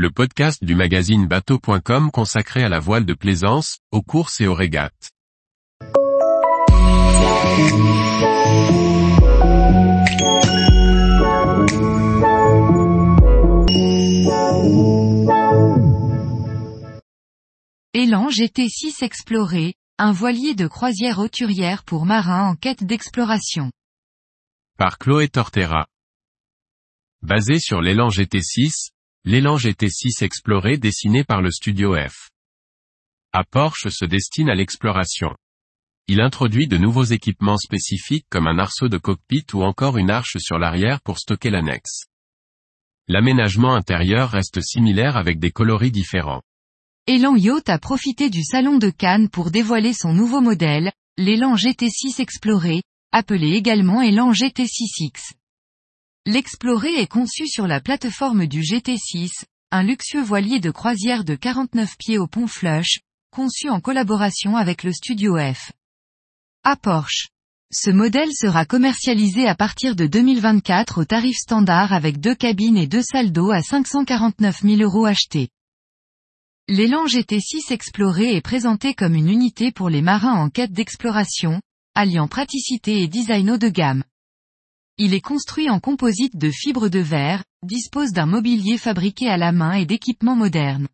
le podcast du magazine bateau.com consacré à la voile de plaisance, aux courses et aux régates. Élan GT6 Exploré, un voilier de croisière hauturière pour marins en quête d'exploration. Par Chloé Tortera. Basé sur l'élan GT6, l'élan GT6 Exploré dessiné par le studio F. À Porsche se destine à l'exploration. Il introduit de nouveaux équipements spécifiques comme un arceau de cockpit ou encore une arche sur l'arrière pour stocker l'annexe. L'aménagement intérieur reste similaire avec des coloris différents. Elan Yacht a profité du salon de Cannes pour dévoiler son nouveau modèle, l'élan GT6 Exploré, appelé également élan GT6X. L'Exploré est conçu sur la plateforme du GT6, un luxueux voilier de croisière de 49 pieds au pont Flush, conçu en collaboration avec le studio F. À Porsche. Ce modèle sera commercialisé à partir de 2024 au tarif standard avec deux cabines et deux salles d'eau à 549 000 euros achetés. L'élan GT6 Exploré est présenté comme une unité pour les marins en quête d'exploration, alliant praticité et design haut de gamme. Il est construit en composite de fibres de verre, dispose d'un mobilier fabriqué à la main et d'équipements modernes.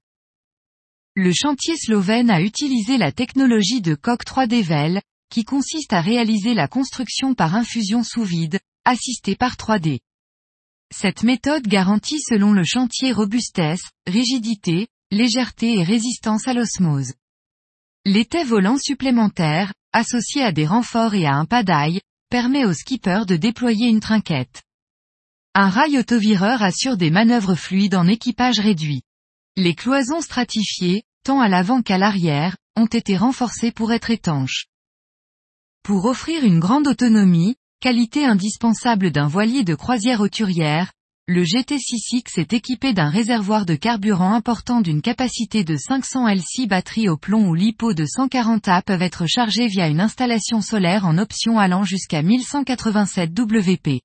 Le chantier slovène a utilisé la technologie de coque 3D VEL, qui consiste à réaliser la construction par infusion sous vide, assistée par 3D. Cette méthode garantit selon le chantier robustesse, rigidité, légèreté et résistance à l'osmose. L'étai volant supplémentaire, associé à des renforts et à un padail, permet au skipper de déployer une trinquette. Un rail autovireur assure des manœuvres fluides en équipage réduit. Les cloisons stratifiées, tant à l'avant qu'à l'arrière, ont été renforcées pour être étanches. Pour offrir une grande autonomie, qualité indispensable d'un voilier de croisière hauturière, le GT6X est équipé d'un réservoir de carburant important d'une capacité de 500 LC batterie au plomb ou lipo de 140 A peuvent être chargés via une installation solaire en option allant jusqu'à 1187 WP.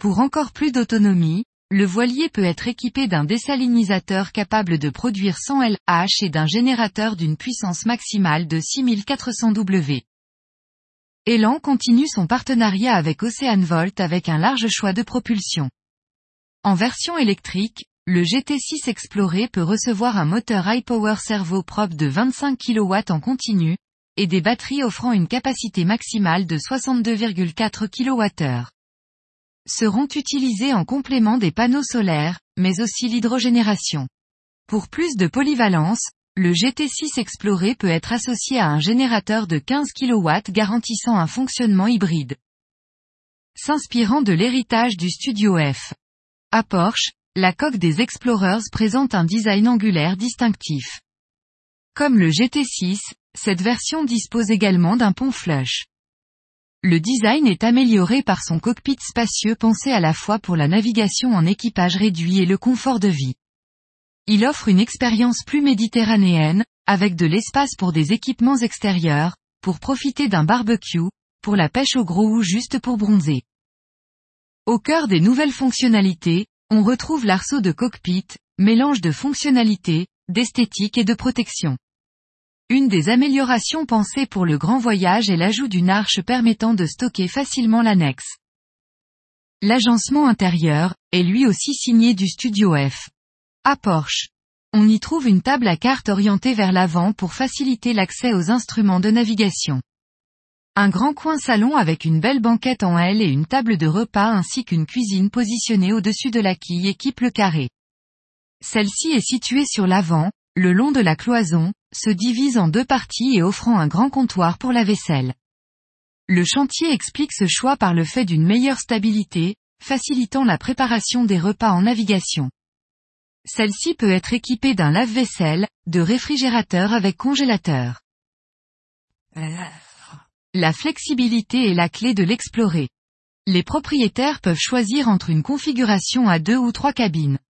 Pour encore plus d'autonomie, le voilier peut être équipé d'un désalinisateur capable de produire 100 LH et d'un générateur d'une puissance maximale de 6400 W. Elan continue son partenariat avec Oceanvolt avec un large choix de propulsion. En version électrique, le GT6 Exploré peut recevoir un moteur high-power servo propre de 25 kW en continu, et des batteries offrant une capacité maximale de 62,4 kWh. Seront utilisés en complément des panneaux solaires, mais aussi l'hydrogénération. Pour plus de polyvalence, le GT6 Exploré peut être associé à un générateur de 15 kW garantissant un fonctionnement hybride. S'inspirant de l'héritage du Studio F. À Porsche, la coque des Explorers présente un design angulaire distinctif. Comme le GT6, cette version dispose également d'un pont flush. Le design est amélioré par son cockpit spacieux pensé à la fois pour la navigation en équipage réduit et le confort de vie. Il offre une expérience plus méditerranéenne, avec de l'espace pour des équipements extérieurs, pour profiter d'un barbecue, pour la pêche au gros ou juste pour bronzer. Au cœur des nouvelles fonctionnalités, on retrouve l'arceau de cockpit, mélange de fonctionnalités, d'esthétique et de protection. Une des améliorations pensées pour le grand voyage est l'ajout d'une arche permettant de stocker facilement l'annexe. L'agencement intérieur, est lui aussi signé du Studio F. À Porsche. On y trouve une table à cartes orientée vers l'avant pour faciliter l'accès aux instruments de navigation. Un grand coin salon avec une belle banquette en L et une table de repas ainsi qu'une cuisine positionnée au-dessus de la quille équipe le carré. Celle-ci est située sur l'avant, le long de la cloison, se divise en deux parties et offrant un grand comptoir pour la vaisselle. Le chantier explique ce choix par le fait d'une meilleure stabilité, facilitant la préparation des repas en navigation. Celle-ci peut être équipée d'un lave-vaisselle, de réfrigérateur avec congélateur. La flexibilité est la clé de l'explorer. Les propriétaires peuvent choisir entre une configuration à deux ou trois cabines.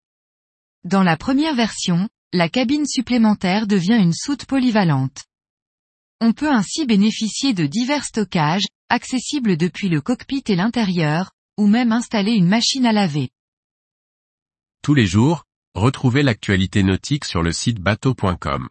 Dans la première version, la cabine supplémentaire devient une soute polyvalente. On peut ainsi bénéficier de divers stockages, accessibles depuis le cockpit et l'intérieur, ou même installer une machine à laver. Tous les jours, retrouvez l'actualité nautique sur le site bateau.com.